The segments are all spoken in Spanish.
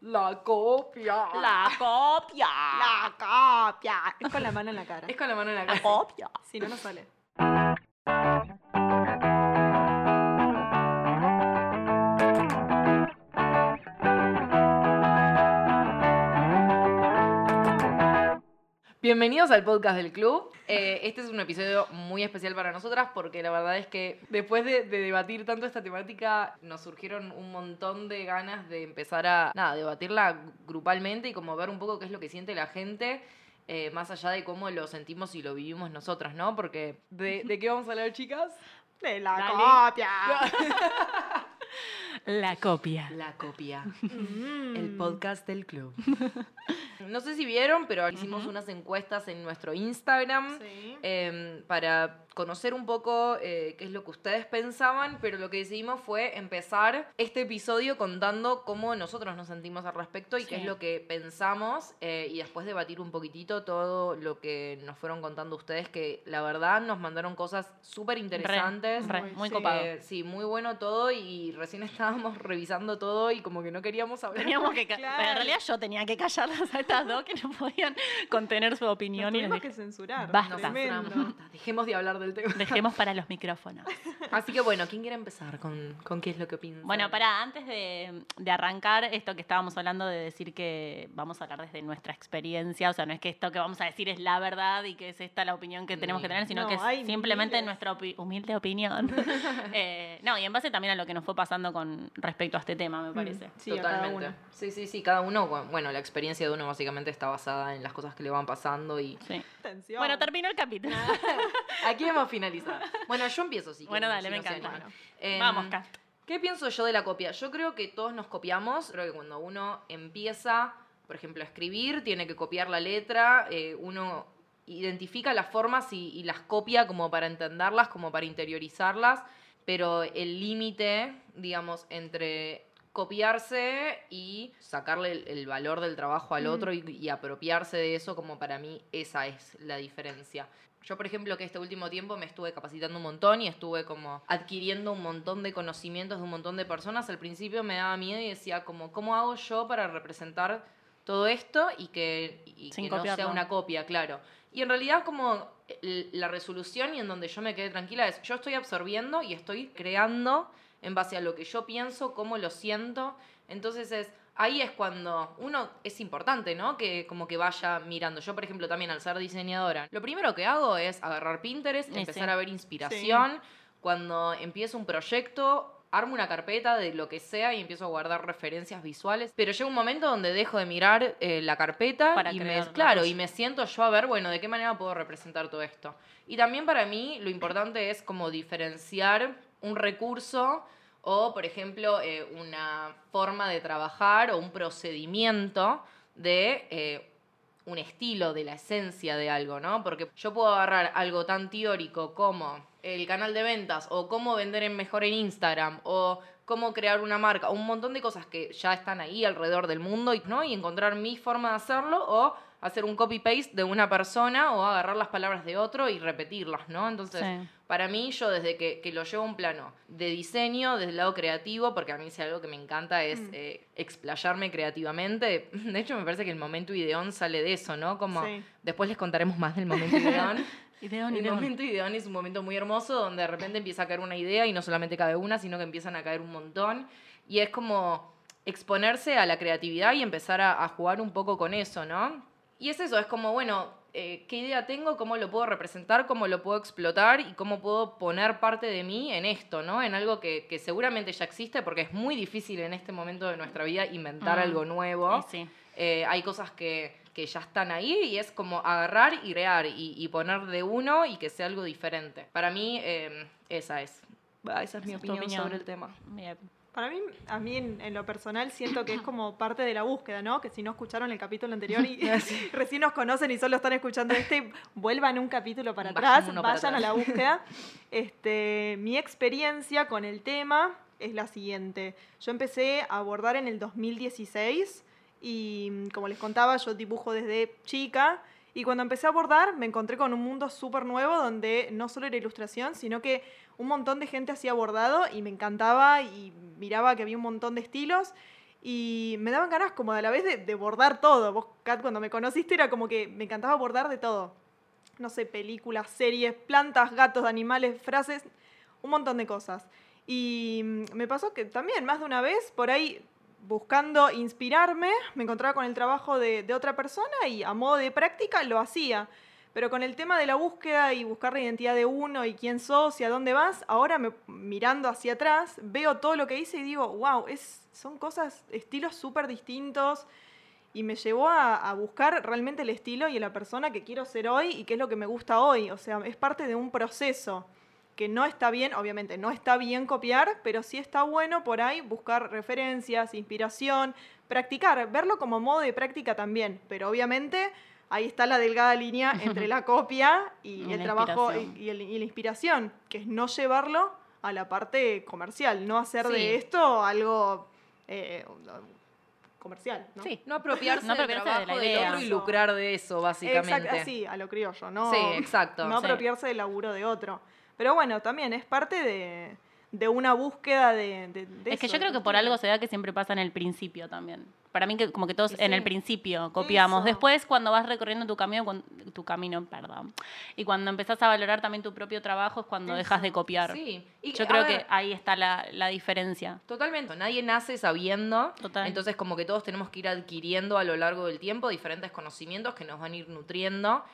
La copia. La copia. La copia. Es con la mano en la cara. Es con la mano en la La cara. copia. Si no, no sale. Bienvenidos al podcast del club. Eh, este es un episodio muy especial para nosotras porque la verdad es que después de, de debatir tanto esta temática nos surgieron un montón de ganas de empezar a nada, debatirla grupalmente y como ver un poco qué es lo que siente la gente. eh, más allá de cómo lo sentimos y lo vivimos nosotras, ¿no? Porque ¿de, de qué vamos a hablar, chicas? De la Dale. copia. La copia. La copia. Mm. El podcast del club. No sé si vieron, pero hicimos unas encuestas en nuestro Instagram Sí. em, para conocer un poco eh, qué es lo que ustedes pensaban, pero lo que decidimos fue empezar este episodio contando cómo nosotros nos sentimos al respecto y qué es lo que pensamos eh, y después debatir un poquitito todo lo que nos fueron contando ustedes, que la verdad nos mandaron cosas súper interesantes. Re, Muy- muy sí. copado. Eh, sí, muy bueno todo y recién estábamos revisando todo y como que no queríamos hablar. Teníamos que Claro. pero en realidad yo tenía que callarlas a estas dos que no podían contener su Nos opinión y tuvimos dije, que censurar. Basta. Nos Tremendo. censuramos, basta, Dejemos de hablar del tema. dejemos para los micrófonos. Así que bueno, ¿quién quiere empezar con, con qué es lo que piensa? Bueno, para antes de, de arrancar esto que estábamos hablando de decir que vamos a hablar desde nuestra experiencia, o sea, no es que esto que vamos a decir es la verdad y que es esta la opinión que tenemos que tener, sino No, que es simplemente miles. nuestra opi- humilde opinión. Eh, no, y en base también a lo que nos fue pasando con respecto a este tema, me parece. Sí, Totalmente. uno. Sí, sí, sí, cada uno, bueno, la experiencia de uno básicamente está basada en las cosas que le van pasando y Sí. Atención. Bueno, terminó el capítulo. aquí hemos finalizado. Bueno, yo empiezo si Bueno, dale, si me no encanta. animan. Em, Vamos, Kat. ¿Qué pienso yo de la copia? Yo creo que todos nos copiamos. Creo que cuando uno empieza, por ejemplo, a escribir, tiene que copiar la letra. eh, uno identifica las formas y, y las copia como para entenderlas, como para interiorizarlas. Pero el límite, digamos, entre copiarse y sacarle el, el valor del trabajo al Mm. otro y, y apropiarse de eso, como para mí esa es la diferencia. Yo, por ejemplo, que este último tiempo me estuve capacitando un montón y estuve como adquiriendo un montón de conocimientos de un montón de personas. Al principio me daba miedo y decía como, ¿cómo hago yo para representar todo esto y que, y que no sea una copia, claro? Y en realidad como el- la resolución y en donde yo me quedé tranquila es, yo estoy absorbiendo y estoy creando en base a lo que yo pienso, cómo lo siento. Entonces es, ahí es cuando uno es importante, ¿no? Que como que vaya mirando. Yo, por ejemplo, también al ser diseñadora, lo primero que hago es agarrar Pinterest, Y empezar sí. a ver inspiración. Cuando empiezo un proyecto, armo una carpeta de lo que sea y empiezo a guardar referencias visuales. Pero llega un momento donde dejo de mirar eh, la carpeta Para y me, claro, y me siento yo a ver, bueno, de qué manera puedo representar todo esto. Y también para mí lo importante es como diferenciar un recurso o, por ejemplo, eh, una forma de trabajar o un procedimiento de eh, un estilo, de la esencia de algo, ¿no? Porque yo puedo agarrar algo tan teórico como el canal de ventas o cómo vender en mejor en Instagram o cómo crear una marca, un montón de cosas que ya están ahí alrededor del mundo, ¿no? Y encontrar mi forma de hacerlo o hacer un copy-paste de una persona o agarrar las palabras de otro y repetirlas, ¿no? Entonces, Sí. para mí, yo desde que, que lo llevo a un plano de diseño, desde el lado creativo, porque a mí si algo que me encanta es Mm. eh, explayarme creativamente. De hecho, me parece que el momento ideón sale de eso, ¿no? Como Sí. después les contaremos más del momento ideón. Ideón, el ideón. momento ideón es un momento muy hermoso donde de repente empieza a caer una idea y no solamente cae una, sino que empiezan a caer un montón. Y es como exponerse a la creatividad y empezar a, a jugar un poco con eso, ¿no? Y es eso, es como, bueno, eh, ¿qué idea tengo? ¿Cómo lo puedo representar? ¿Cómo lo puedo explotar? ¿Y cómo puedo poner parte de mí en esto, ¿no? En algo que, que seguramente ya existe, porque es muy difícil en este momento de nuestra vida inventar Mm. algo nuevo. Sí. Eh, hay cosas que, que ya están ahí y es como agarrar y crear y, y poner de uno y que sea algo diferente. Para mí, eh, esa es. Ah, Esa es mi es opinión, opinión. sobre el tema. Bien. Para mí, a mí en, en lo personal siento que es como parte de la búsqueda, ¿no? Que si no escucharon el capítulo anterior y recién nos conocen y solo están escuchando este, vuelvan un capítulo para atrás, para vayan a atrás. la búsqueda. Este, mi experiencia con el tema es la siguiente. Yo empecé a abordar en el 2016 y mm, como les contaba, yo dibujo desde chica y cuando empecé a abordar me encontré con un mundo súper nuevo donde no solo era ilustración, sino que un montón de gente hacía bordado y me encantaba y miraba que había un montón de estilos Y me daban ganas como a la vez de, de bordar todo. Vos, Kat, cuando me conociste era como que me encantaba bordar de todo. No sé, películas, series, plantas, gatos, animales, frases, un montón de cosas. Y mm, me pasó que también más de una vez por ahí buscando inspirarme, me encontraba con el trabajo de, otra persona y a modo de práctica lo hacía. Pero con el tema de la búsqueda y buscar la identidad de uno y quién sos y a dónde vas, ahora mirando hacia atrás, veo todo lo que hice y digo, wow, es, son cosas, estilos súper distintos. Y me llevó a, a buscar realmente el estilo y la persona que quiero ser hoy y qué es lo que me gusta hoy. O sea, es parte de un proceso que no está bien, obviamente no está bien copiar, pero sí está bueno por ahí buscar referencias, inspiración, practicar, verlo como modo de práctica también, pero obviamente ahí está la delgada línea entre la copia y, Y el trabajo y, inspiración. y el- y la inspiración, que es no llevarlo a la parte comercial, no hacer Sí. de esto algo eh, comercial. ¿no? Sí, no apropiarse, No del apropiarse de del idea. otro y lucrar de eso, básicamente. Exacto, así, a lo criollo, ¿no? Sí, exacto. No Sí. apropiarse del laburo de otro. Pero bueno, también es parte de, de una búsqueda de, de- de Es que eso, yo creo que por algo se da que siempre pasa en el principio también. Para mí que como que todos Y en sí. el principio copiamos. Eso. Después cuando vas recorriendo tu camino, tu camino, perdón. Y cuando empezás a valorar también tu propio trabajo es cuando dejas de Eso. copiar. Sí. Y, Yo creo ver, que ahí está la, la diferencia. Totalmente. Nadie nace sabiendo. Total. Entonces, como que todos tenemos que ir adquiriendo a lo largo del tiempo diferentes conocimientos que nos van a ir nutriendo.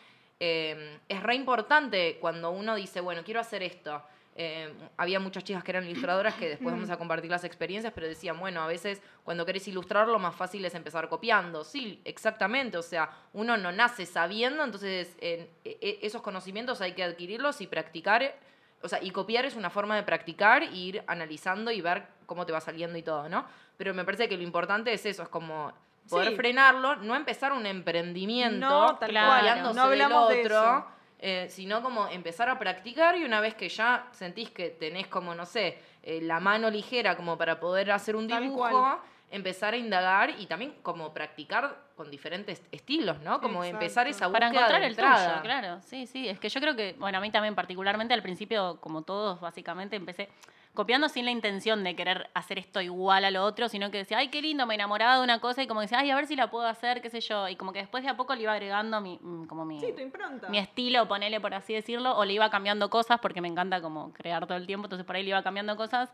Eh, es re importante cuando uno dice, bueno, quiero hacer esto. Eh, había muchas chicas que eran ilustradoras que después vamos a compartir las experiencias, pero decían, bueno, a veces cuando querés ilustrar lo más fácil es empezar copiando. Sí, exactamente. O sea, uno no nace sabiendo, entonces en- e- e- esos conocimientos hay que adquirirlos y practicar. O sea, y copiar es una forma de practicar e ir analizando y ver cómo te va saliendo y todo, ¿no? Pero me parece que lo importante es eso, es como poder Sí. frenarlo, no empezar un emprendimiento No, tal Claro. copiándose No hablamos del de otro, eso. eh, sino como empezar a practicar y una vez que ya sentís que tenés como, no sé, eh, la mano ligera como para poder hacer un Tal dibujo, cual. empezar a indagar y también como practicar con diferentes estilos, ¿no? Como Exacto. empezar esa búsqueda Para encontrar de el tuyo, claro. Sí, sí. Es que yo creo que, bueno, a mí también particularmente al principio, como todos, básicamente, empecé copiando sin la intención de querer hacer esto igual a lo otro, sino que decía, ay, qué lindo, me enamoraba de una cosa y como decía, ay, a ver si la puedo hacer, qué sé yo. Y como que después de a poco le iba agregando mi, mm, como mi, Sí, mi estilo, ponele por así decirlo, o le iba cambiando cosas porque me encanta como crear todo el tiempo, entonces por ahí le iba cambiando cosas.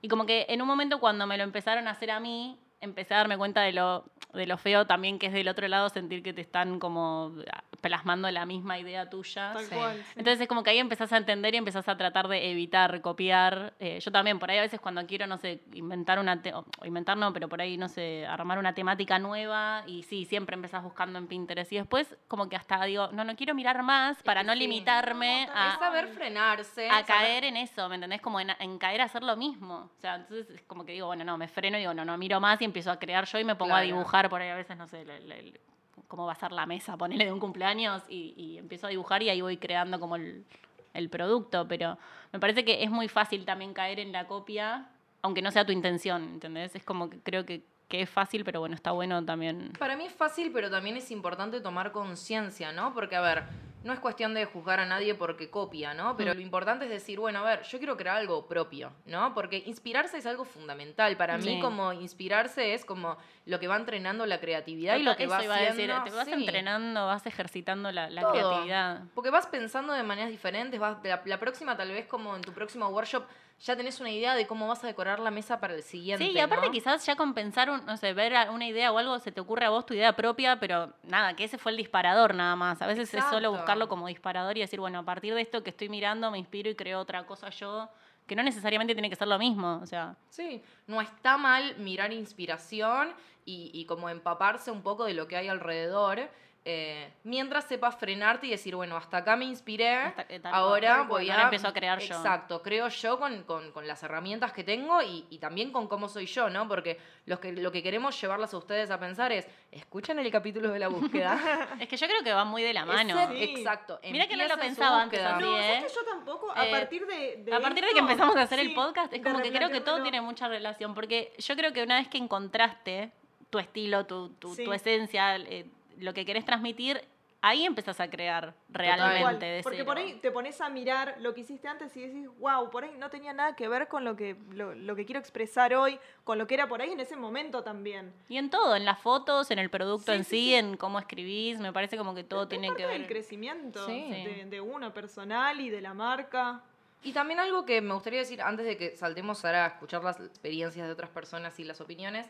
Y como que en un momento cuando me lo empezaron a hacer a mí, empecé a darme cuenta de lo, de lo feo también que es del otro lado sentir que te están como plasmando la misma idea tuya. Tal Sí. cual. sí. Entonces es como que ahí empezás a entender y empezás a tratar de evitar copiar. Eh, yo también, por ahí a veces cuando quiero, no sé, inventar una, te- o inventar no, pero por ahí, no sé, armar una temática nueva y sí, siempre empezás buscando en Pinterest y después como que hasta digo, no, no quiero mirar más para no sí. limitarme No, Es a, saber frenarse. a saber- caer en eso, ¿me entendés? Como en, en caer a hacer lo mismo. O sea, entonces es como que digo, bueno, no, me freno y digo, no, no miro más y empiezo a crear yo y me pongo a dibujar por ahí a veces, no sé, el- el- el- cómo va a ser la mesa, ponele de un cumpleaños y, y empiezo a dibujar y ahí voy creando como el, el producto. Pero me parece que es muy fácil también caer en la copia, aunque no sea tu intención, ¿entendés? Es como que creo que, que es fácil, pero bueno, está bueno también. Para mí es fácil, pero también es importante tomar conciencia, ¿no? Porque, a ver, no es cuestión de juzgar a nadie porque copia, ¿no? Pero Mm. lo importante es decir, bueno, a ver, yo quiero crear algo propio, ¿no? Porque inspirarse es algo fundamental. Para mí, como inspirarse es como lo que va entrenando la creatividad y lo que Eso va iba a haciendo. decir, te vas sí. entrenando, vas ejercitando la, creatividad. Porque vas pensando de maneras diferentes, vas, la, la próxima tal vez como en tu próximo workshop ya tenés una idea de cómo vas a decorar la mesa para el siguiente. Sí, y aparte ¿no? quizás ya con pensar, un- no sé, ver una idea o algo, se te ocurre a vos tu idea propia, pero nada, que ese fue el disparador nada más. A veces es solo buscarlo como disparador y decir, bueno, a partir de esto que estoy mirando me inspiro y creo otra cosa yo, que no necesariamente tiene que ser lo mismo. O sea, Sí, no está mal mirar inspiración y, y como empaparse un poco de lo que hay alrededor, eh, mientras sepas frenarte y decir, bueno, hasta acá me inspiré, Hasta que tal cual, ahora cual, voy ahora a... empiezo a crear yo. Exacto, creo yo con, con- con las herramientas que tengo y, y también con cómo soy yo, ¿no? Porque los que, lo que queremos llevarlas a ustedes a pensar es, escuchen el capítulo de la búsqueda. es que yo creo que va muy de la mano. Ese- Sí. Exacto. Mira que no lo pensaba antes No, ¿eh? ¿sabes que yo tampoco, a Eh, partir de, de A partir de que empezamos a hacer el podcast, es como que creo que todo tiene mucha relación, porque yo creo que una vez que encontraste tu estilo, tu, tu, Sí. tu esencia, eh, lo que querés transmitir, ahí empezás a crear realmente de Porque cero. por ahí te pones a mirar lo que hiciste antes y decís, wow, por ahí no tenía nada que ver con lo que, lo, lo que quiero expresar hoy, con lo que era por ahí en ese momento también. Y en todo, en las fotos, en el producto Sí, en sí, sí, sí. en cómo escribís, me parece como que todo Es tiene parte que del ver. crecimiento Sí. de, de uno personal y de la marca. Y también algo que me gustaría decir antes de que saltemos ahora a escuchar las experiencias de otras personas y las opiniones.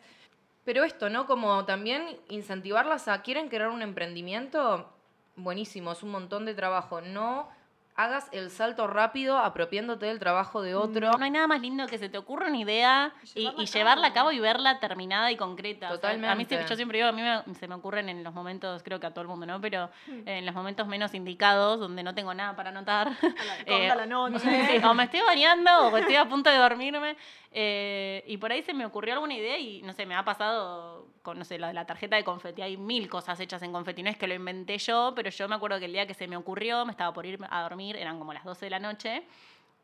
Pero esto, ¿no? Como también incentivarlas a, ¿quieren crear un emprendimiento? Buenísimo, es un montón de trabajo. No hagas el salto rápido apropiándote del trabajo de otro. No hay nada más lindo que se te ocurra una idea y, Llevarla y a llevarla a cabo. y verla terminada y concreta. O sea, a mí Totalmente. sí- yo siempre digo, a mí me- se me ocurren en los momentos, creo que a todo el mundo, ¿no? Pero Hmm. en los momentos menos indicados, donde no tengo nada para anotar. La, Eh, la noche. O me estoy bañando o estoy a punto de dormirme. eh, y por ahí se me ocurrió alguna idea y no sé, me ha pasado con, no sé, de la tarjeta de confeti. Hay mil cosas hechas en confeti. No es que lo inventé yo, pero yo me acuerdo que el día que se me ocurrió, me estaba por ir a dormir, eran como las 12 de la noche.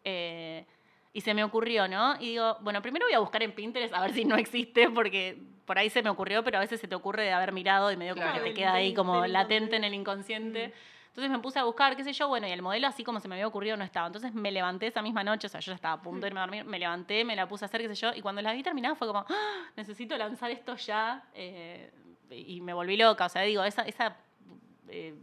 eh, y se me ocurrió, ¿no? Y digo, bueno, primero voy a buscar en Pinterest a ver si no existe, porque por ahí se me ocurrió, pero a veces se te ocurre de haber mirado y medio como Claro, que te queda ahí como latente en inconsciente. el inconsciente. Mm. Entonces me puse a buscar, qué sé yo, bueno, y el modelo así como se me había ocurrido no estaba. Entonces me levanté esa misma noche, o sea, yo ya estaba a punto de irme a dormir, me levanté, me la puse a hacer, qué sé yo, y cuando la vi terminada fue como, "Ah, necesito lanzar esto ya, eh, y me volví loca, o sea, digo, esa, esa eh,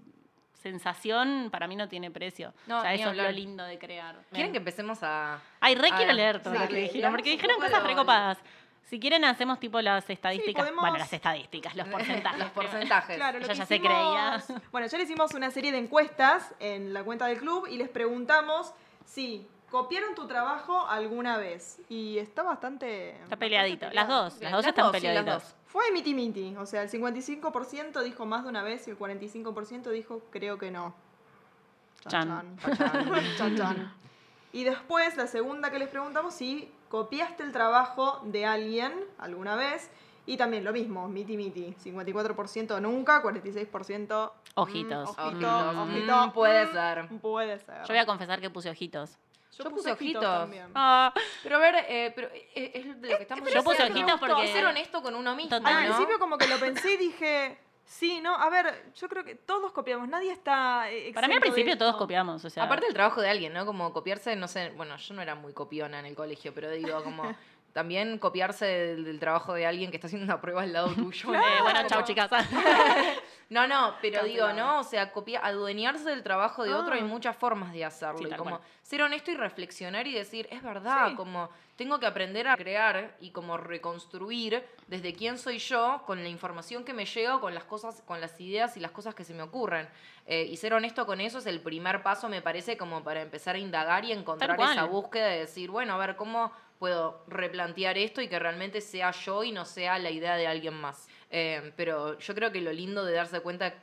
sensación para mí no tiene precio. No, o sea, eso es lo lindo de crear. ¿Quieren que empecemos a...? Ay, re quiero leer todo sí, lo que dijeron, porque dijeron cosas lo- recopadas. Si quieren, hacemos tipo las estadísticas. podemos- Bueno, las estadísticas, los porcentajes. Los porcentajes. Claro, lo Ella que ya se hicimos- creía. Bueno, ya le hicimos una serie de encuestas en la cuenta del club y les preguntamos si copiaron tu trabajo alguna vez. Y está bastante. Está bastante peleadito. Las dos, las dos las están dos, peleaditas. Fue miti miti. O sea, el 55% dijo más de una vez y el 45% dijo creo que no. Chan. Chan, chan, chan, chan. Y después, la segunda que les preguntamos, si copiaste el trabajo de alguien alguna vez. Y también lo mismo, miti miti. 54% nunca, 46% Ojitos. mm, ojito, Ojitos. ojito. Mm, puede mm, ser. Puede ser. Yo voy a confesar que puse ojitos. Yo puse ojitos. también. Ah, Pero a ver, eh, pero eh, es de lo que estamos Yo puse ojitos porque- ser honesto con uno mismo, Total. Al ¿no? principio como que lo pensé y dije, sí, ¿no? A ver, yo creo que todos copiamos, nadie está eh, Para mí al principio todos copiamos. O sea, Aparte del trabajo de alguien, ¿no? Como copiarse, no sé, bueno, yo no era muy copiona en el colegio, pero digo, como también copiarse del, del trabajo de alguien que está haciendo una prueba al lado tuyo. eh, bueno, chao chicas. No, no, pero digo. ¿no? O sea, copiar, adueñarse del trabajo de otro Ah. hay muchas formas de hacerlo. Sí, y como cual. ser honesto y reflexionar y decir, es verdad, Sí. como tengo que aprender a crear y como reconstruir desde quién soy yo con la información que me llega, con las cosas, con las ideas y las cosas que se me ocurren. Eh, y ser honesto con eso es el primer paso, me parece, como para empezar a indagar y encontrar esa búsqueda de decir, bueno, a ver, ¿cómo puedo replantear esto y que realmente sea yo y no sea la idea de alguien más? Eh, pero yo creo que lo lindo de darse cuenta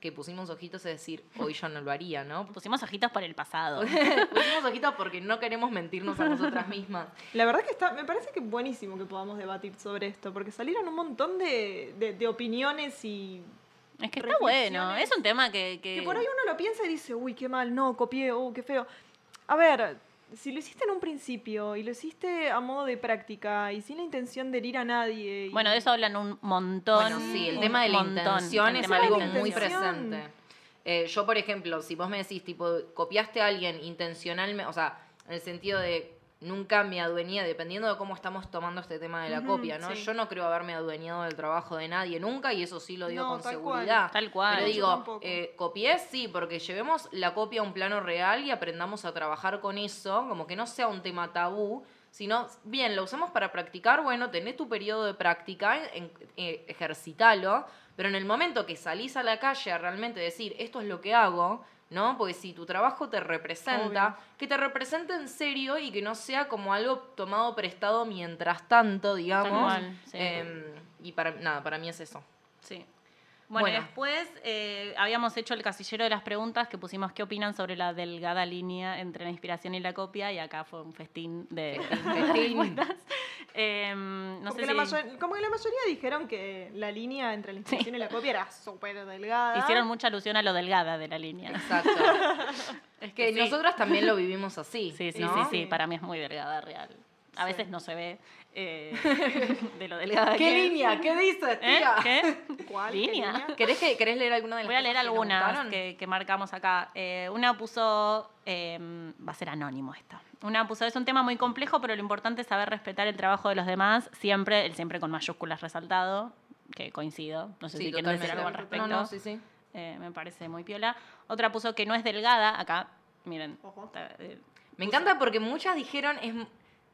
que pusimos ojitos es decir, hoy yo no lo haría, ¿no? Pusimos ojitos por el pasado. pusimos ojitos porque no queremos mentirnos a nosotras mismas. La verdad que está, me parece que buenísimo que podamos debatir sobre esto, porque salieron un montón de, de- de opiniones y Es que está bueno. Es un tema que. que- que por ahí uno lo piensa y dice, uy, qué mal, no, copié, oh, qué feo. A ver, si lo hiciste en un principio y lo hiciste a modo de práctica y sin la intención de herir a nadie. y- Bueno, de eso hablan un montón. Bueno, sí, el tema de la montón. intención El es algo muy presente. Eh, yo, por ejemplo, si vos me decís, tipo, copiaste a alguien intencionalmente, o sea, en el sentido de nunca me adueñé, dependiendo de cómo estamos tomando este tema de la copia, ¿no? sí. Yo no creo haberme adueñado del trabajo de nadie nunca y eso sí lo digo No, con tal cual. seguridad. Tal cual. Pero Yo digo, eh, copié sí, porque llevemos la copia a un plano real y aprendamos a trabajar con eso, como que no sea un tema tabú, sino, bien, lo usamos para practicar, bueno, tenés tu periodo de práctica, en- eh, ejercitalo, pero en el momento que salís a la calle a realmente decir, esto es lo que hago, ¿no? Porque si tu trabajo te representa, Obvio. que te represente en serio y que no sea como algo tomado prestado mientras tanto, digamos. sí. Em, y para, nada, para mí es eso. Sí. Bueno, Bueno. después eh, habíamos hecho el casillero de las preguntas que pusimos qué opinan sobre la delgada línea entre la inspiración y la copia y acá fue un festín de Festín. no sé si mayo- como que la mayoría dijeron que la línea entre la inspiración y la copia era súper delgada. hicieron mucha alusión a lo delgada de la línea. Exacto. Es Que sí. nosotras también lo vivimos así. Sí, sí, ¿no? sí, sí, para mí es muy delgada, real. A Sí. veces no se ve eh, de lo delgada ¿Qué que es. línea? ¿Qué dices, ¿Eh? tía? ¿Qué? ¿Cuál? ¿Qué Línea. ¿Querés, que, ¿Querés leer alguna de las Voy a leer algunas que, que marcamos acá. Eh, una puso, eh, va a ser anónimo esto. Una puso, es un tema muy complejo, pero lo importante es saber respetar el trabajo de los demás, siempre, el siempre con mayúsculas resaltado, que coincido. No sé Sí, si quieren decir algo al respecto. No, no, sí, sí. Me parece muy piola. Otra puso que no es delgada, acá, miren. Ojo. está, Me puso- encanta porque muchas dijeron es,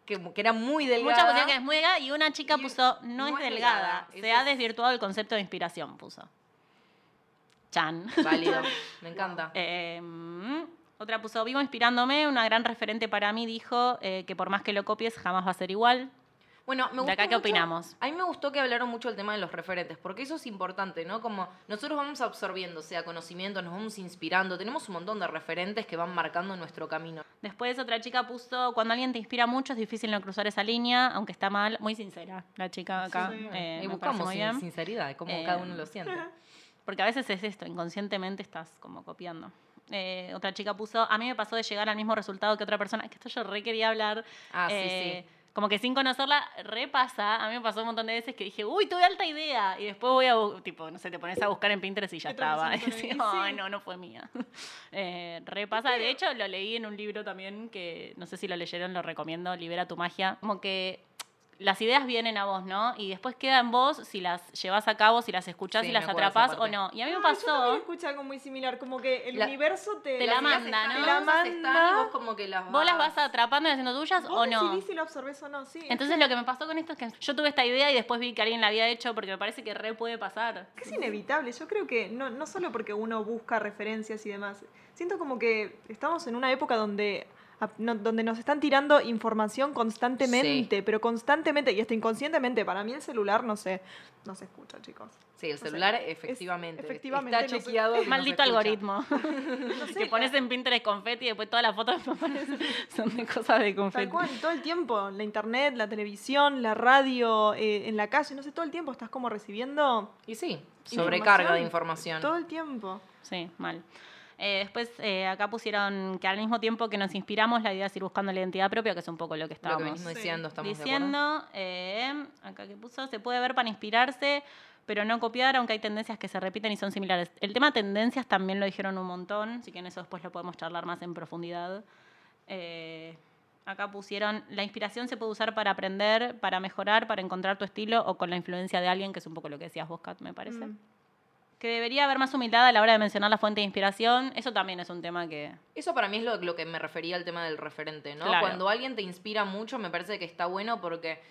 que, que era muy delgada. Muchas pusieron que es muy delgada y una chica Y puso no, es delgada. Se ha es- desvirtuado el concepto de inspiración, puso. Chan. Válido, me encanta. Eh, mm, otra puso, vivo inspirándome, una gran referente para mí dijo eh, que por más que lo copies jamás va a ser igual. Bueno, me ¿De gustó acá qué mucho- opinamos? A mí me gustó que hablaron mucho del tema de los referentes, porque eso es importante, ¿no? Como nosotros vamos absorbiendo, o sea, conocimiento, nos vamos inspirando, tenemos un montón de referentes que van marcando nuestro camino. Después otra chica puso, cuando alguien te inspira mucho es difícil no cruzar esa línea, aunque está mal, muy sincera la chica acá. Sí, sí. eh, y buscamos muy bien. sinceridad, como Eh, cada uno lo siente. Porque a veces es esto, inconscientemente estás como copiando. Eh, otra chica puso, a mí me pasó de llegar al mismo resultado que otra persona, que esto yo re quería hablar. Ah, sí, eh, sí. Como que sin conocerla, repasa. A mí me pasó un montón de veces que dije, uy, tuve alta idea. Y después voy a, tipo, no sé, te pones a buscar en Pinterest y ya ¿Qué tal estaba. Y decís, Sí. no, no fue mía. Eh, repasa. De hecho, lo leí en un libro también que no sé si lo leyeron, lo recomiendo, Libera tu magia. Como que las ideas vienen a vos, ¿no? Y después queda en vos si las llevas a cabo, si las escuchás Sí, y me las atrapás o no. Y a mí me Ah, Yo también pasó. escuché algo muy similar, como que el La- universo te, te la manda, están- ¿no? Te la y manda. vos como que las ¿Vos las vas atrapando y haciendo tuyas Vos o no? decidís si lo absorbés o no, sí. Entonces lo que me pasó con esto es que yo tuve esta idea y después vi que alguien la había hecho porque me parece que re puede pasar. Es inevitable, yo creo que no, no solo porque uno busca referencias y demás, siento como que estamos en una época donde, no- donde nos están tirando información constantemente, pero constantemente, y hasta inconscientemente, para mí el celular no se, no se escucha, chicos. Sí, el No sé, celular es- efectivamente. efectivamente, Está chequeado. que no se Maldito algoritmo. No sé, que pones en Pinterest confeti y después todas las fotos son de cosas de confeti. Tal cual, todo el tiempo, la internet, la televisión, la radio, eh, en la calle, no sé, todo el tiempo estás como recibiendo Y sí, Información. sobrecarga de información. todo el tiempo. Sí, mal. Eh, después eh, acá pusieron que al mismo tiempo que nos inspiramos, la idea es ir buscando la identidad propia, que es un poco lo que Lo que estábamos diciendo, estamos diciendo. eh, acá que puso, se puede ver para inspirarse, pero no copiar, aunque hay tendencias que se repiten y son similares. El tema tendencias también lo dijeron un montón, así que en eso después lo podemos charlar más en profundidad. Eh, acá pusieron, la inspiración se puede usar para aprender, para mejorar, para encontrar tu estilo o con la influencia de alguien, que es un poco lo que decías vos, Kat, me parece. Mm. Que debería haber más humildad a la hora de mencionar la fuente de inspiración. Eso también es un tema que... Eso para mí es lo, lo que me refería al tema del referente, ¿no? Claro. Cuando alguien te inspira mucho, me parece que está bueno porque.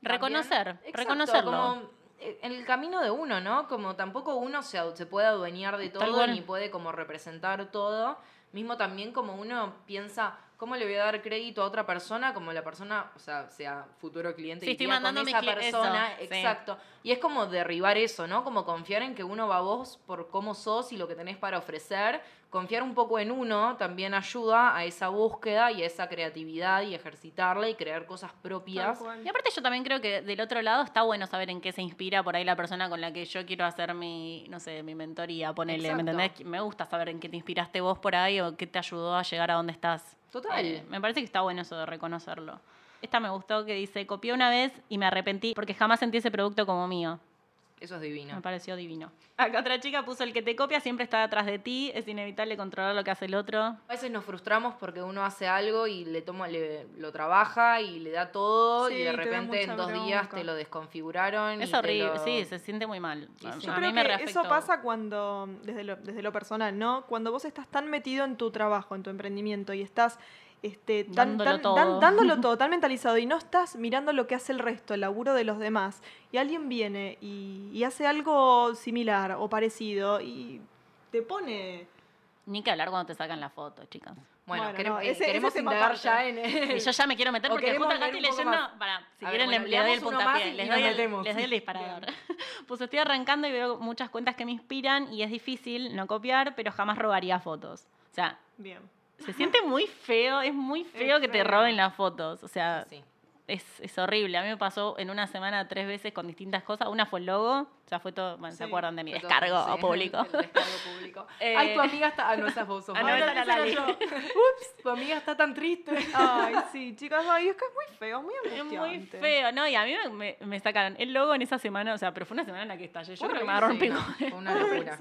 también- Reconocer, Exacto, reconocerlo. Como eh, en el camino de uno, ¿no? Como tampoco uno se, se puede adueñar de todo ni puede como representar todo. Mismo también como uno piensa, ¿cómo le voy a dar crédito a otra persona? Como la persona, o sea, sea futuro cliente Sí, y estoy iría con mandando esa eso, persona. sí. Exacto. Y es como derribar eso, ¿no? Como confiar en que uno va a vos por cómo sos y lo que tenés para ofrecer. Confiar un poco en uno también ayuda a esa búsqueda y a esa creatividad y ejercitarla y crear cosas propias. Y aparte yo también creo que del otro lado está bueno saber en qué se inspira por ahí la persona con la que yo quiero hacer mi, no sé, mi mentoría, ponele, ¿me entendés? Me gusta saber en qué te inspiraste vos por ahí o qué te ayudó a llegar a donde estás. Total. Eh, me parece que está bueno eso de reconocerlo. Esta me gustó que dice, copié una vez y me arrepentí porque jamás sentí ese producto como mío. Eso es divino. Me pareció divino. Acá otra chica puso, el que te copia siempre está detrás de ti, es inevitable controlar lo que hace el otro. A veces nos frustramos porque uno hace algo y le toma, le, lo trabaja y le da todo Sí, y de repente en dos días te lo desconfiguraron. Es horrible, lo- sí, se siente muy mal. Sí. Yo a creo mí me que eso pasa cuando, desde lo, desde lo personal, ¿no? Cuando vos estás tan metido en tu trabajo, en tu emprendimiento y estás este, tan, Dándolo tan- todo. dan- dándolo todo, tan mentalizado y no estás mirando lo que hace el resto, el laburo de los demás, y alguien viene y, y hace algo similar o parecido y te pone... Ni que hablar cuando te sacan la foto, chicas. Bueno, Bueno, queremos, no, eh, ese- queremos ese indagar ya en... Y yo ya me quiero meter O porque justo acá estoy leyendo. Para, si quieren bueno, le, le doy el puntapié. les, doy el, les doy el disparador. pues estoy arrancando y veo muchas cuentas que me inspiran y es difícil no copiar, pero jamás robaría fotos. O sea, Bien. Se siente muy feo, es muy feo que te roben las fotos. O sea, Sí. Es, es horrible. A mí me pasó en una semana tres veces con distintas cosas. Una fue el logo, ya fue todo, bueno, ¿se acuerdan de mi todo- descargo sí, público? el descargo público. Eh, Ay, tu amiga está. Ah, no, esa vos sos Ah, no, vos. esa era Lali. yo. Ups, tu amiga está tan triste. Ay, sí, chicas, ay, es que es muy feo, muy Es muy angustiante. feo, ¿no? Y a mí me, me- me sacaron el logo en esa semana, o sea, pero fue una semana en la que estallé. Yo creo que me agarró un pico. una locura.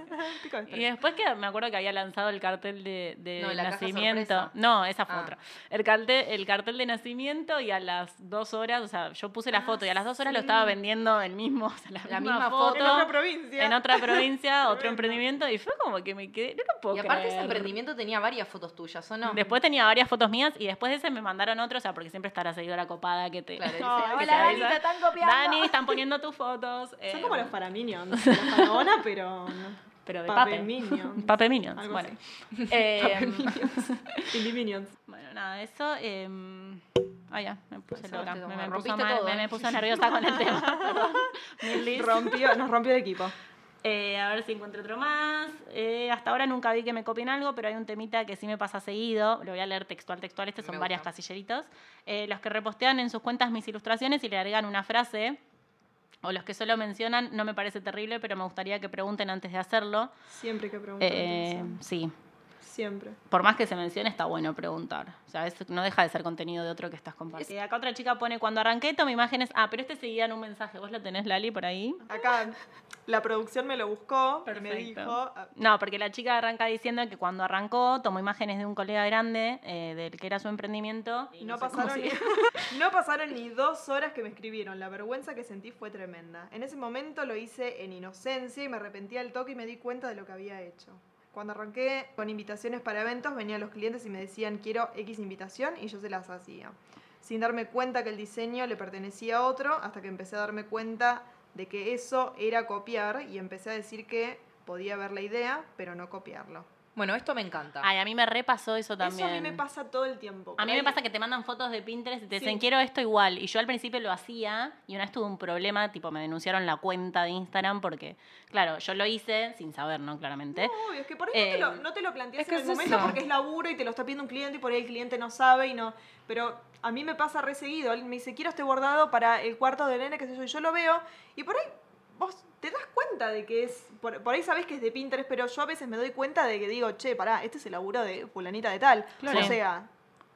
Y después que me acuerdo que había lanzado el cartel de, de No, la caja nacimiento. No, esa fue Ah. otra. El cartel, el cartel de nacimiento y a las dos horas, o sea, yo puse la Ah, foto y a las dos horas lo estaba vendiendo el mismo, o sea, la, La misma, misma foto. En otra provincia. en otra provincia, otro emprendimiento, y fue como que me quedé, no lo puedo Y aparte ese emprendimiento tenía varias fotos tuyas, ¿o no? Después tenía varias fotos mías y después de ese me mandaron otro, o sea, porque siempre está la seguidora copada que te. Claro, hola te Dani, te están copiando. Dani, están poniendo tus fotos. Son eh, como los Paraminions. La faraona, pero. no. Pero de Pape pape. Minions. Pape Minions. Algo bueno. así. Eh, Indie Minions. Bueno, nada, eso. eh, ah, ya, me puse loca. Me, me me puso, rompiste mal- todo, me, ¿eh? me puse nerviosa con el tema. Rompió, nos rompió el equipo. Eh, a ver si encuentro otro más. Eh, hasta ahora nunca vi que me copien algo, pero hay un temita que sí me pasa seguido. Lo voy a leer textual, textual. Estos son Me varias gusta. casilleritos. Eh, los que repostean en sus cuentas mis ilustraciones y le agregan una frase. O los que solo mencionan, no me parece terrible, pero me gustaría que pregunten antes de hacerlo. Siempre que preguntan. Eh, sí, Siempre. por más que se mencione, está bueno preguntar. O sea, eso no deja de ser contenido de otro que estás compartiendo. Acá otra chica pone, cuando arranqué tomé imágenes... Ah, pero este seguía en un mensaje. ¿Vos lo tenés, Lali, por ahí? Acá la producción me lo buscó y me dijo. ah, No, porque la chica arranca diciendo que cuando arrancó tomó imágenes de un colega grande, eh, del que era su emprendimiento. y No, pasaron ni, no pasaron ni dos horas que me escribieron. La vergüenza que sentí fue tremenda. En ese momento lo hice en inocencia y me arrepentí al toque y me di cuenta de lo que había hecho. Cuando arranqué con invitaciones para eventos, venían los clientes y me decían quiero X invitación y yo se las hacía. Sin darme cuenta que el diseño le pertenecía a otro, hasta que empecé a darme cuenta de que eso era copiar y empecé a decir que podía ver la idea, pero no copiarlo. Bueno, esto me encanta. Ay, a mí me repasó eso también. Eso a mí me pasa todo el tiempo. A mí me pasa que te mandan fotos de Pinterest y te dicen, Sí. quiero esto igual. Y yo al principio lo hacía y una vez tuve un problema, tipo, me denunciaron la cuenta de Instagram porque, claro, yo lo hice sin saber, ¿no? Claramente. No, obvio, es que por ahí Eh, no, te lo, no te lo planteas es que en el es momento eso. porque es laburo y te lo está pidiendo un cliente y por ahí el cliente no sabe y no. Pero a mí me pasa re seguido. Alguien me dice, quiero este bordado para el cuarto de nene, qué sé yo, y yo lo veo y por ahí vos te das cuenta de que es. Por, por ahí sabés que es de Pinterest, pero yo a veces me doy cuenta de que digo, che, pará, este es el laburo de fulanita de tal. Claro. O sea,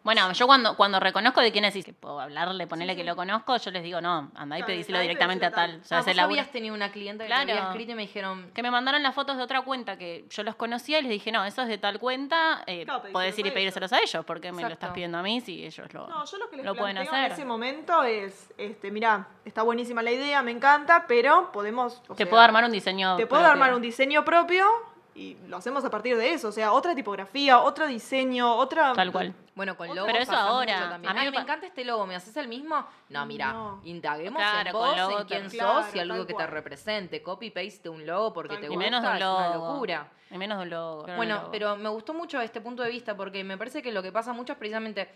Bueno, yo cuando, cuando reconozco de quién es y que puedo hablarle, ponerle que lo conozco, yo les digo, no, anda y pedíselo directamente a tal. O sea, Ah, vos habías tenido una cliente que Claro. había escrito y me dijeron, Que me mandaron las fotos de otra cuenta que yo los conocía y les dije, no, eso es de tal cuenta, eh, pedíselos podés ir y pedírselos a ellos, porque me lo Exacto. estás pidiendo a mí si ellos lo... no, yo lo que les Lo pueden planteo en hacer. ese momento es, este, mira, está buenísima la idea, me encanta, pero podemos. o Te sea, puedo armar un diseño Te puedo armar un diseño propio y lo hacemos a partir de eso. O sea, otra tipografía, otro diseño, otra. Tal cual. bueno, con logos Pero eso pasa ahora, mucho también. a mí Ay, me encanta este logo, ¿me haces el mismo? No, mira, No. indaguemos Claro, en con vos, logo en quién te- sos y Claro, algo que te cual. represente. Copy-paste de un logo porque Tal te gusta, menos de un es logo. una locura. Y menos de un logo. Bueno, pero me gustó mucho este punto de vista porque me parece que lo que pasa mucho es precisamente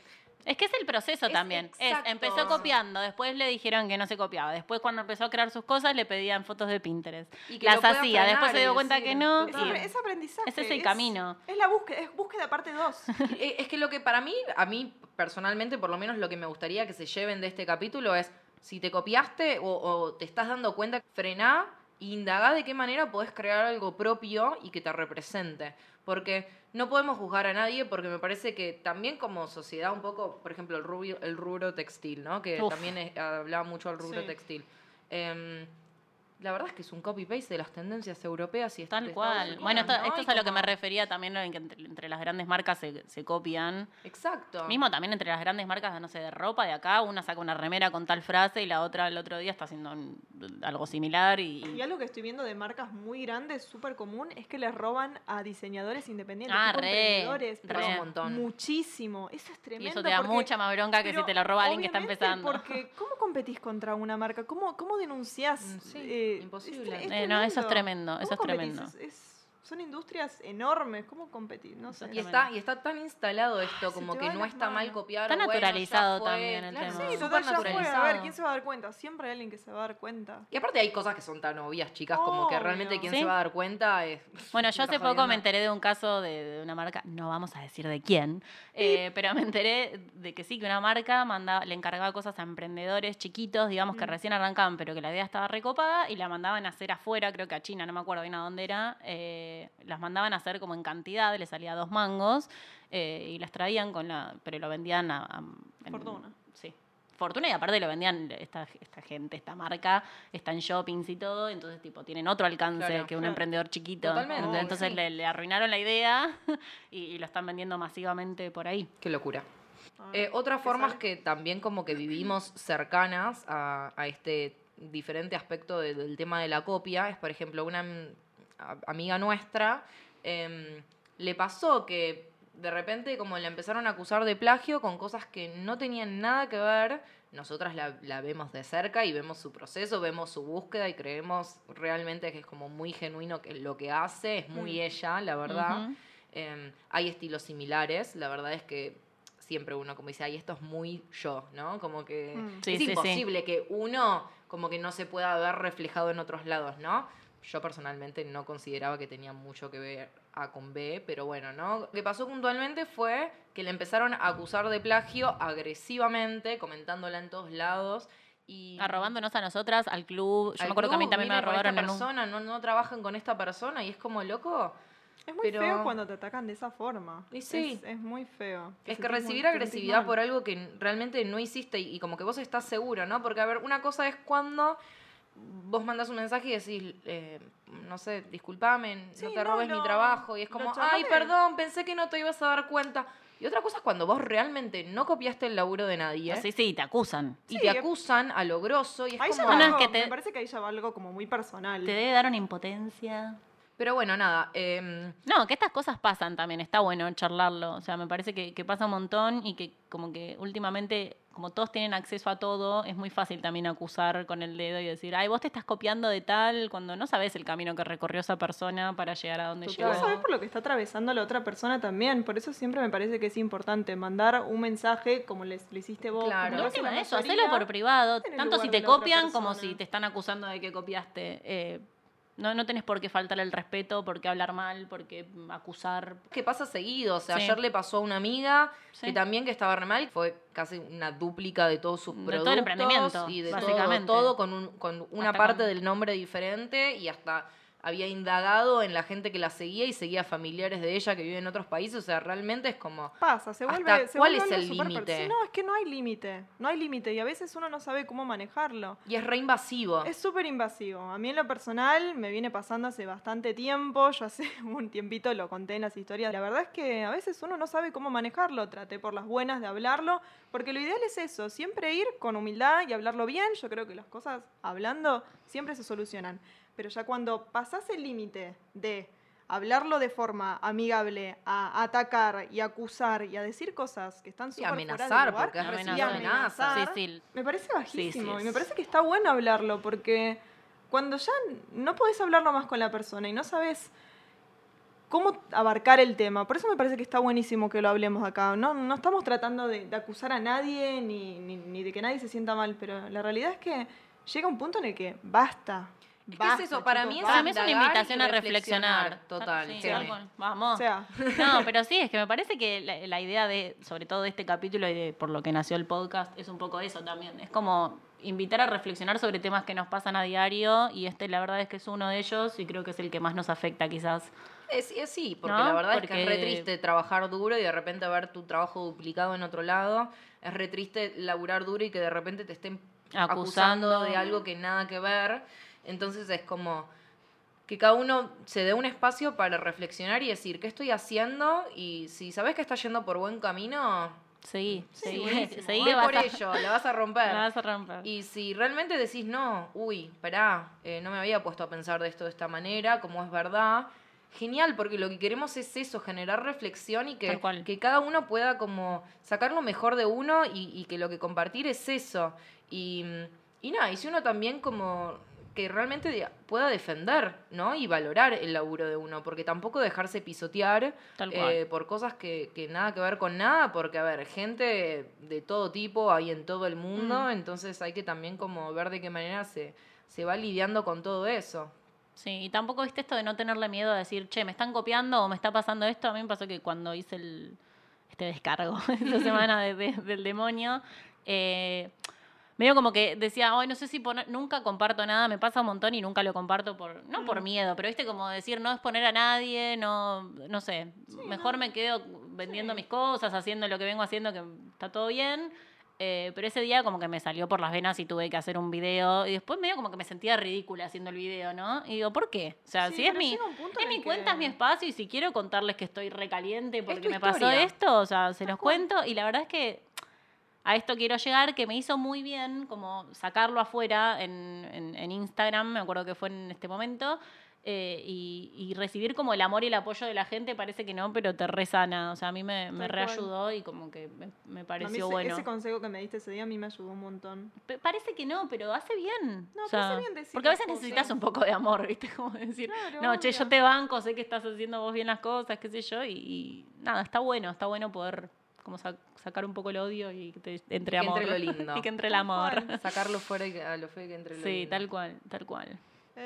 Es que es el proceso Es también. Es, empezó copiando, después le dijeron que no se copiaba. Después, cuando empezó a crear sus cosas, le pedían fotos de Pinterest. Y que Las hacía, después se dio cuenta decir, que no. Es, y- aprendizaje. Ese es el camino. Es la búsqueda, es búsqueda parte 2. Eh, Es que lo que para mí, a mí personalmente, por lo menos lo que me gustaría que se lleven de este capítulo es, si te copiaste o, o te estás dando cuenta, frená indagá de qué manera podés crear algo propio y que te represente. Porque no podemos juzgar a nadie porque me parece que también como sociedad un poco, por ejemplo, el rubio, el rubro textil, ¿no? Que Uf. también es- hablaba mucho del rubro Sí. textil. Em, la verdad es que es un copy-paste de las tendencias europeas y Tal Estados cual. Unidos, Bueno, esto, ¿no? esto Y es a lo que me refería también, en que entre, entre las grandes marcas se, se copian. Exacto. Mismo también entre las grandes marcas, no sé, de ropa de acá, una saca una remera con tal frase y la otra el otro día está haciendo un- algo similar y... Y algo que estoy viendo de marcas muy grandes, súper común, es que les roban a diseñadores independientes. Ah, re, emprendedores, re. pero un montón. Muchísimo. Eso es tremendo. Y eso te da porque- mucha más bronca que si te lo roba alguien que está empezando. Porque, ¿cómo competís contra una marca? ¿Cómo, cómo denunciás? Mm, sí, eh, imposible. es Eh, no, eso es tremendo, eso ¿Cómo es tremendo. Es- es- son industrias enormes, ¿cómo competir? No sé. Y está, y está tan instalado esto, como que no está mal copiar. Está bueno, naturalizado fue, también el claro, tema. Sí, total, ya fue. A ver. ¿quién se va a dar cuenta? Siempre hay alguien que se va a dar cuenta. Y aparte hay cosas que son tan obvias, chicas, como que realmente quien ¿Sí? se va a dar cuenta es... Bueno, yo hace poco me enteré de un caso de, de una marca, no vamos a decir de quién, eh, pero me enteré de que sí, que una marca mandaba, le encargaba cosas a emprendedores chiquitos, digamos que Mm. recién arrancaban, pero que la idea estaba recopada y la mandaban a hacer afuera, creo que a China, no me acuerdo bien a dónde era, eh, las mandaban a hacer como en cantidad, les salía dos mangos eh, y las traían con la, pero lo vendían a... a- en- Fortuna. Sí. Fortuna y aparte lo vendían esta, esta gente, esta marca, está en shoppings y todo, entonces tipo tienen otro alcance Claro, que un claro. emprendedor chiquito. Totalmente, Entonces, entonces sí. le, le arruinaron la idea y, y lo están vendiendo masivamente por ahí. Qué locura. Eh, otras ¿qué formas que también como que vivimos cercanas a, a este diferente aspecto de- del tema de la copia es, por ejemplo, una amiga nuestra em, le pasó que de repente como le empezaron a acusar de plagio con cosas que no tenían nada que ver. Nosotras la, la vemos de cerca y vemos su proceso, vemos su búsqueda y creemos realmente que es como muy genuino que lo que hace, es muy Mm. ella, la verdad. Em, hay estilos similares, la verdad es que siempre uno como dice, ay, esto es muy yo, ¿no? Como que Mm. Sí, es sí, sí. imposible que uno como que no se pueda ver reflejado en otros lados, ¿no? Yo personalmente no consideraba que tenía mucho que ver A con B, pero bueno, ¿no? Lo que pasó puntualmente fue que le empezaron a acusar de plagio agresivamente, comentándola en todos lados. Y Arrobándonos a nosotras, al club. Yo al me acuerdo que a mí también me miren, con esta robaron un... persona, no, no trabajan con esta persona y es como loco. Es muy pero- feo cuando te atacan de esa forma. Y sí. Es, es muy feo. Te Es que muy- recibir agresividad por algo que realmente no hiciste y, y como que vos estás seguro, ¿no? Porque, a ver, una cosa es cuando vos mandas un mensaje y decís, eh, no sé, disculpame, Sí, no te no, robes mi trabajo. Y es como, ay, perdón, pensé que no te ibas a dar cuenta. Y otra cosa es cuando vos realmente no copiaste el laburo de nadie Sí, sí, te acusan. y Sí, te que- acusan a lo grosso y es Ahí ya como... No, va no, es algo- que te- Me parece que ahí ya va algo como muy personal. Te debe dar una impotencia. Pero bueno, nada. em, No, que estas cosas pasan también, está bueno charlarlo. O sea, me parece que, que pasa un montón y que como que últimamente, como todos tienen acceso a todo, es muy fácil también acusar con el dedo y decir, ay, vos te estás copiando de tal, cuando no sabes el camino que recorrió esa persona para llegar a donde llegó. vos sabés por lo que está atravesando la otra persona también. Por eso siempre me parece que es importante mandar un mensaje como les, lo hiciste vos. Claro. eso, hacelo por privado, tanto si te copian como si te están acusando de que copiaste. Eh, no, no tenés por qué faltar el respeto, por qué hablar mal, por qué acusar. que pasa seguido. O sea, Sí. ayer le pasó a una amiga Sí. que también que estaba re mal. Fue casi una dúplica de todos sus De todo el emprendimiento, y de básicamente. todo, todo con, un- con una Hasta parte con- del nombre diferente y hasta había indagado en la gente que la seguía y seguía familiares de ella que viven en otros países. O sea, realmente es como... Pasa, se ¿Hasta vuelve. se cuál vuelve es el límite? sí, No, es que no hay límite. No hay límite y a veces uno no sabe cómo manejarlo. Y es re invasivo. Es súper invasivo. A mí en lo personal me viene pasando hace bastante tiempo. Yo hace un tiempito lo conté en las historias. La verdad es que a veces uno no sabe cómo manejarlo. Traté por las buenas de hablarlo. Porque lo ideal es eso, siempre ir con humildad y hablarlo bien. Yo creo que las cosas hablando siempre se solucionan. Pero ya cuando pasás el límite de hablarlo de forma amigable, a atacar y acusar y a decir cosas que están súper fuera de amenazar, lugar, porque Y amenazar. Sí, sí. me parece bajísimo sí, y me parece que está bueno hablarlo porque cuando ya no podés hablarlo más con la persona y no sabes cómo abarcar el tema, por eso me parece que está buenísimo que lo hablemos acá. No, no estamos tratando de, de acusar a nadie ni, ni- ni de que nadie se sienta mal, pero la realidad es que llega un punto en el que basta. Es eso, para chicos, mí es basta. Para mí es una invitación a reflexionar. total, Sí, sí. Vamos. O sea, No, pero sí, es que me parece que la, la idea de, sobre todo de este capítulo y de por lo que nació el podcast, es un poco eso también. Es como invitar a reflexionar sobre temas que nos pasan a diario y este la verdad es que es uno de ellos y creo que es el que más nos afecta quizás. Es, es sí, porque ¿No? la verdad es que es re Porque- triste trabajar duro y de repente ver tu trabajo duplicado en otro lado. Es re triste laburar duro y que de repente te estén acusando, Acusando. de algo que nada que ver. Entonces es como que cada uno se dé un espacio para reflexionar y decir qué estoy haciendo y si sabes que estás yendo por buen camino, Seguí, Sí, seguí, buenísimo. seguí, por a- ello, la vas a romper. la vas a romper. Y si realmente decís, no, uy, pará, eh, no me había puesto a pensar de esto de esta manera, como es verdad, genial, porque lo que queremos es eso, generar reflexión y que, que cada uno pueda como sacar lo mejor de uno y, y que lo que compartir es eso. Y, y nada, y si uno también como que realmente pueda defender, ¿no? Y valorar el laburo de uno, porque tampoco dejarse pisotear eh, por cosas que, que nada que ver con nada, porque, a ver, gente de todo tipo hay en todo el mundo, Mm. entonces hay que también como ver de qué manera se, se va lidiando con todo eso. Sí, y tampoco viste esto de no tenerle miedo a decir, che, me están copiando o me está pasando esto. A mí me pasó que cuando hice el, este descargo esta semana de- de- del demonio, eh, medio como que decía, ay, no sé si poner, nunca comparto nada, me pasa un montón y nunca lo comparto por, no por Mm. miedo, pero viste como decir, no exponer a nadie, no, no sé, mejor no. me quedo vendiendo Sí. mis cosas, haciendo lo que vengo haciendo, que está todo bien. Eh, pero ese día como que me salió por las venas y tuve que hacer un video y después medio como que me sentía ridícula haciendo el video, ¿no? Y digo, ¿por qué? O sea, Sí, si es mi, es mi cuenta, es mi espacio y si quiero contarles que estoy recaliente porque me pasó esto, o sea, se los cuento y la verdad es que a esto quiero llegar, que me hizo muy bien como sacarlo afuera en, en- en Instagram, me acuerdo que fue en este momento, eh, y, y recibir como el amor y el apoyo de la gente, parece que no, pero te resana, o sea, a mí me, me reayudó y como que me, me A mí pareció bueno. ese consejo que me diste ese día a mí me ayudó un montón. Parece que no, pero hace bien. No, o pero hace sea, bien decir Porque a veces necesitas un poco de amor, ¿viste? Como decir, Claro, no, che, yo te banco, sé que estás haciendo vos bien las cosas, qué sé yo, y, y nada, está bueno, está bueno poder como sa- sacar un poco el odio y que te entre Que amor. entre lo lindo. y que entre el amor. Sacarlo fuera y que- a lo feo y que entre lo Sí, lindo. tal cual, tal cual.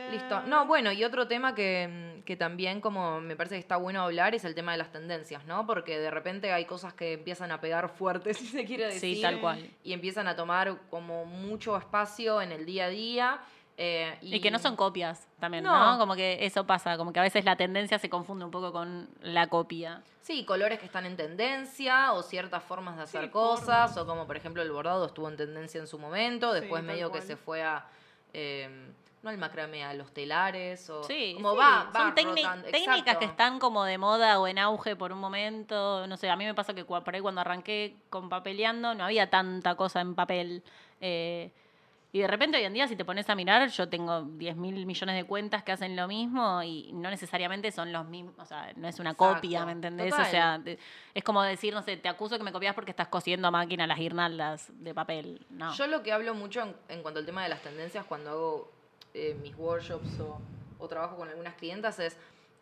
Listo. Eh, No, bueno, y otro tema que, que también como me parece que está bueno hablar es el tema de las tendencias, ¿no? Porque de repente hay cosas que empiezan a pegar fuerte, si se quiere decir. Sí, tal cual. Y empiezan a tomar como mucho espacio en el día a día. Eh, y, Y que no son copias también, ¿no? No. Como que eso pasa, como que a veces la tendencia se confunde un poco con la copia. Sí, colores que están en tendencia o ciertas formas de hacer Sí, cosas, formas. o como por ejemplo el bordado estuvo en tendencia en su momento, después medio que se fue a... eh, no al macramé, a los telares o... Sí, como sí, va, va son técnicas exacto. que están como de moda o en auge por un momento. No sé, a mí me pasa que por ahí cuando arranqué con papeleando no había tanta cosa en papel. eh, y de repente hoy en día, si te pones a mirar, yo tengo 10 mil millones de cuentas que hacen lo mismo y no necesariamente son los mismos, o sea, no es una Exacto, copia, ¿me entendés? total. O sea, es como decir, no sé, te acuso que me copias porque estás cosiendo a máquina las guirnaldas de papel. No. Yo lo que hablo mucho en, en cuanto al tema de las tendencias cuando hago eh, mis workshops o, o trabajo con algunas clientas es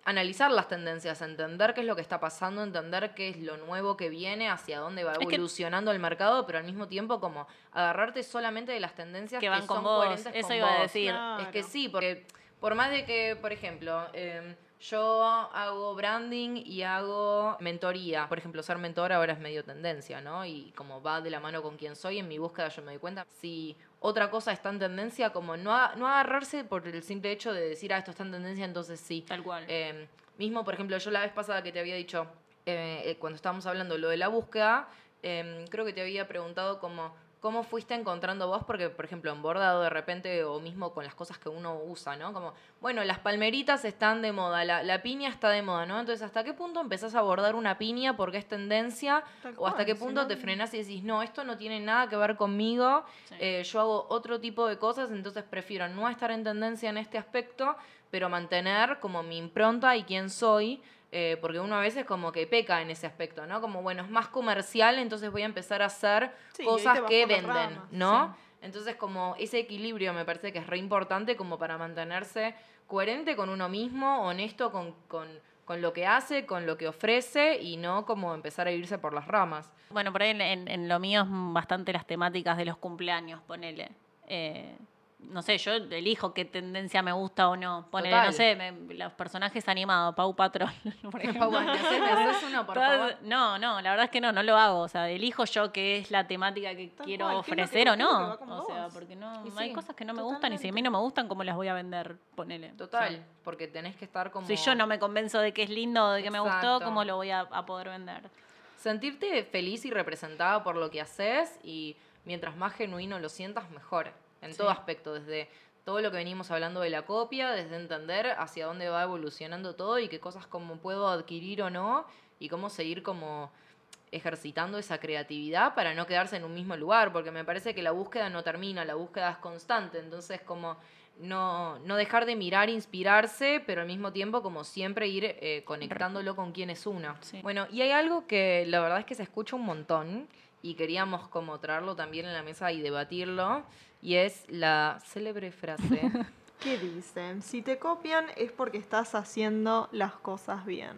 analizar las tendencias, entender qué es lo que está pasando, entender qué es lo nuevo que viene, hacia dónde va Es que- evolucionando el mercado, pero al mismo tiempo como agarrarte solamente de las tendencias que que, van con son vos, coherentes eso con iba a decir. Claro. Es que sí, porque por más de que, por ejemplo, eh, yo hago branding y hago mentoría. Por ejemplo, ser mentor ahora es medio tendencia, ¿no? Y como va de la mano con quien soy, en mi búsqueda yo me doy cuenta. Si otra cosa está en tendencia, como no, no agarrarse por el simple hecho de decir, ah, esto está en tendencia, entonces sí. Tal cual. Eh, mismo, por ejemplo, yo la vez pasada que te había dicho, eh, eh, cuando estábamos hablando lo de la búsqueda, eh, creo que te había preguntado como, ¿cómo fuiste encontrando vos? Porque, por ejemplo, en bordado de repente, o mismo con las cosas que uno usa, ¿no? Como, bueno, las palmeritas están de moda, la, la piña está de moda, ¿no? Entonces, ¿hasta qué punto empezás a bordar una piña porque es tendencia? Tal ¿O hasta cual, qué punto no- te frenás y decís, no, esto no tiene nada que ver conmigo, Sí. eh, yo hago otro tipo de cosas, entonces prefiero no estar en tendencia en este aspecto, pero mantener como mi impronta y quién soy, eh, porque uno a veces como que peca en ese aspecto, ¿no? Como, bueno, es más comercial, entonces voy a empezar a hacer Sí, cosas que venden, ramas, ¿no? Entonces como ese equilibrio me parece que es re importante como para mantenerse coherente con uno mismo, honesto con, con, con lo que hace, con lo que ofrece y no como empezar a irse por las ramas. Bueno, por ahí en, en- en lo mío es bastante las temáticas de los cumpleaños, ponele. Eh, no sé, yo elijo qué tendencia me gusta o no. Ponele, Total. no sé, me- los personajes animados, Pau Patrol, por ejemplo. Pau, ¿me haces- me haces uno, por favor? No, no, la verdad es que no, no lo hago. O sea, elijo yo qué es la temática que Tal quiero cual, ¿qué es lo ofrecer que- o no. O sea, porque no, Y hay sí, cosas que no me gustan y si a mí no me gustan, ¿cómo las voy a vender? Ponele. Total, O sea, porque tenés que estar como... si yo no me convenzo de que es lindo o de que me gustó. ¿cómo lo voy a, a poder vender? Sentirte feliz y representada por lo que haces y mientras más genuino lo sientas, mejor. En Sí. todo aspecto, desde todo lo que venimos hablando de la copia, desde entender hacia dónde va evolucionando todo y qué cosas como puedo adquirir o no y cómo seguir como ejercitando esa creatividad para no quedarse en un mismo lugar, porque me parece que la búsqueda no termina, la búsqueda es constante, entonces como no, no dejar de mirar, inspirarse, pero al mismo tiempo como siempre ir eh, conectándolo con quién es uno. Sí. Bueno, y hay algo que la verdad es que se escucha un montón y queríamos como traerlo también en la mesa y debatirlo, y es la célebre frase, ¿Qué dicen? Si te copian es porque estás haciendo las cosas bien.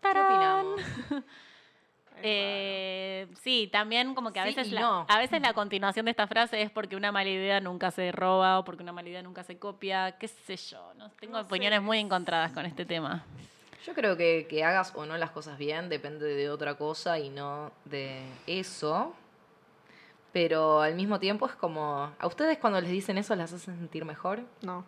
¿Qué opinamos? Eh, sí, también como que a Sí veces, la, no. a veces la continuación de esta frase es porque una mala idea nunca se roba o porque una mala idea nunca se copia, qué sé yo. ¿no? Tengo No sé. opiniones muy encontradas con este tema. Yo creo que, que hagas o no las cosas bien depende de otra cosa y no de eso. Pero al mismo tiempo es como. ¿A ustedes cuando les dicen eso las hacen sentir mejor? No.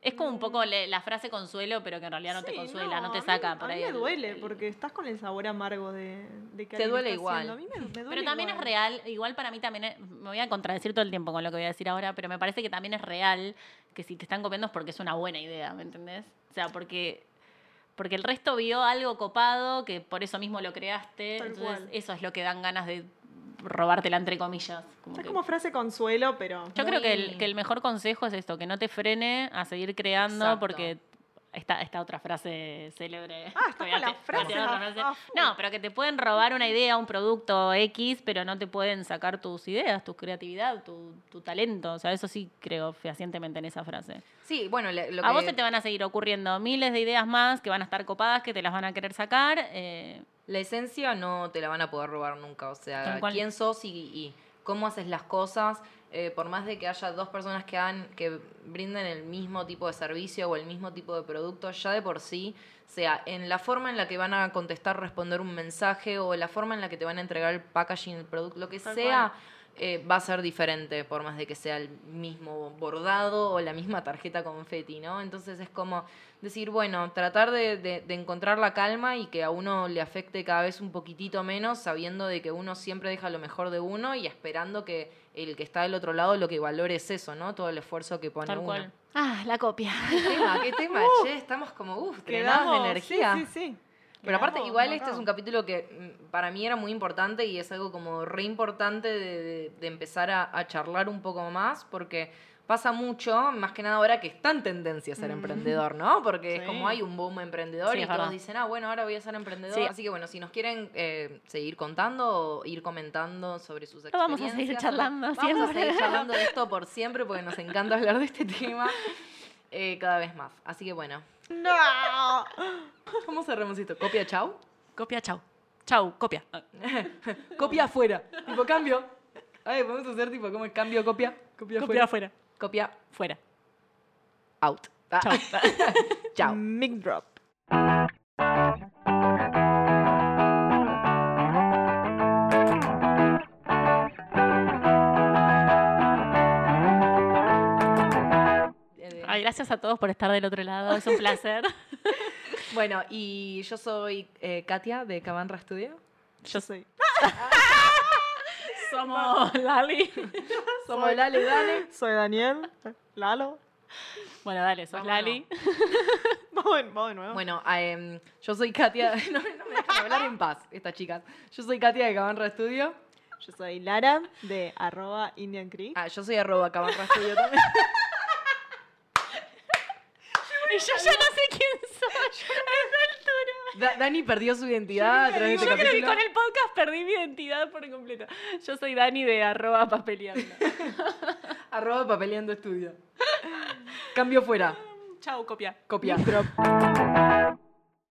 Es como un poco le- la frase consuelo, pero que en realidad no te Sí, consuela, no, a te mí- saca por a ahí. mí me el- duele el- porque estás con el sabor amargo de, de que Te alguien duele está igual. haciendo. A mí me, me duele Pero también igual. es real, igual para mí también, es- me voy a contradecir todo el tiempo con lo que voy a decir ahora, pero me parece que también es real que si te están copiando es porque es una buena idea, ¿me entendés? O sea, porque, porque el resto vio algo copado, que por eso mismo lo creaste, Tal entonces cual. eso es lo que dan ganas de robártela entre comillas. como Es que- como frase consuelo, pero. Yo creo que el, que el mejor consejo es esto, que no te frene a seguir creando Exacto. porque esta, esta otra frase célebre. Ah, con a a a- frase. a. No, pero que te pueden robar una idea, un producto X, pero no te pueden sacar tus ideas, tu creatividad, tu, tu talento. O sea, eso sí creo fehacientemente en esa frase. Sí, bueno, lo a que- vos se te van a seguir ocurriendo miles de ideas más que van a estar copadas, que te las van a querer sacar. eh, La esencia no te la van a poder robar nunca. O sea, quién sos y, y cómo haces las cosas. Eh, por más de que haya dos personas que, hagan, que brinden el mismo tipo de servicio o el mismo tipo de producto, ya de por sí, sea en la forma en la que van a contestar, responder un mensaje o la forma en la que te van a entregar el packaging, el producto, lo que Tal sea, eh, va a ser diferente, por más de que sea el mismo bordado o la misma tarjeta confeti, ¿no? Entonces es como decir, bueno, tratar de, de- de encontrar la calma y que a uno le afecte cada vez un poquitito menos, sabiendo de que uno siempre deja lo mejor de uno y esperando que el que está del otro lado lo que valore es eso, ¿no? Todo el esfuerzo que pone tal uno. cual. Ah, la copia. ¿Qué tema? ¿Qué tema? che, estamos como, uff, drenados de energía. Sí, sí, sí. Pero aparte, igual este es un capítulo que mm, para mí era muy importante y es algo como re importante de, de- de empezar a, a charlar un poco más, porque pasa mucho, más que nada ahora que está en tendencia a ser Mm. emprendedor, ¿no? Porque es como hay un boom emprendedor Sí, y todos verdad. dicen, ah, bueno, ahora voy a ser emprendedor. Sí. Así que bueno, si nos quieren eh, seguir contando o ir comentando sobre sus experiencias. vamos a seguir charlando Vamos a seguir charlando de esto por siempre porque nos encanta hablar de este tema eh, cada vez más. Así que bueno, ¡No! ¿cómo cerramos esto? ¿Copia chau? Copia, chau. Chau, copia. Ah, Copia afuera. Tipo cambio. Ay, podemos hacer tipo como el cambio, copia. Copia, Copia afuera. afuera. Copia Fuera. out. Ah, Chau. Chao. Mic drop. Ay, gracias a todos por estar del otro lado. Es un placer. Bueno, y yo soy eh, Katia de Cabanra Studio. Yo soy. Somos Lali. Somos Lale y Dale. Soy Daniel. Lalo. Bueno, dale, sos. Lali. Vamos, de- vamos de nuevo. Bueno, em, yo soy Katia. No, me- no me dejan hablar en paz, estas chicas. Yo soy Katia de Cabanra Studio. Yo soy Lara de arroba Indian Creek. Ah, yo soy arroba Cabanra Studio también. Yo ya no sé quién soy a esta altura. Da- Dani perdió su identidad a través de Yo este creo que capítulo. con el podcast perdí mi identidad por completo. Yo soy Dani de arroba papeleando. Arroba papeleando estudio. Cambio fuera. Chau, copia. Copia. Drop.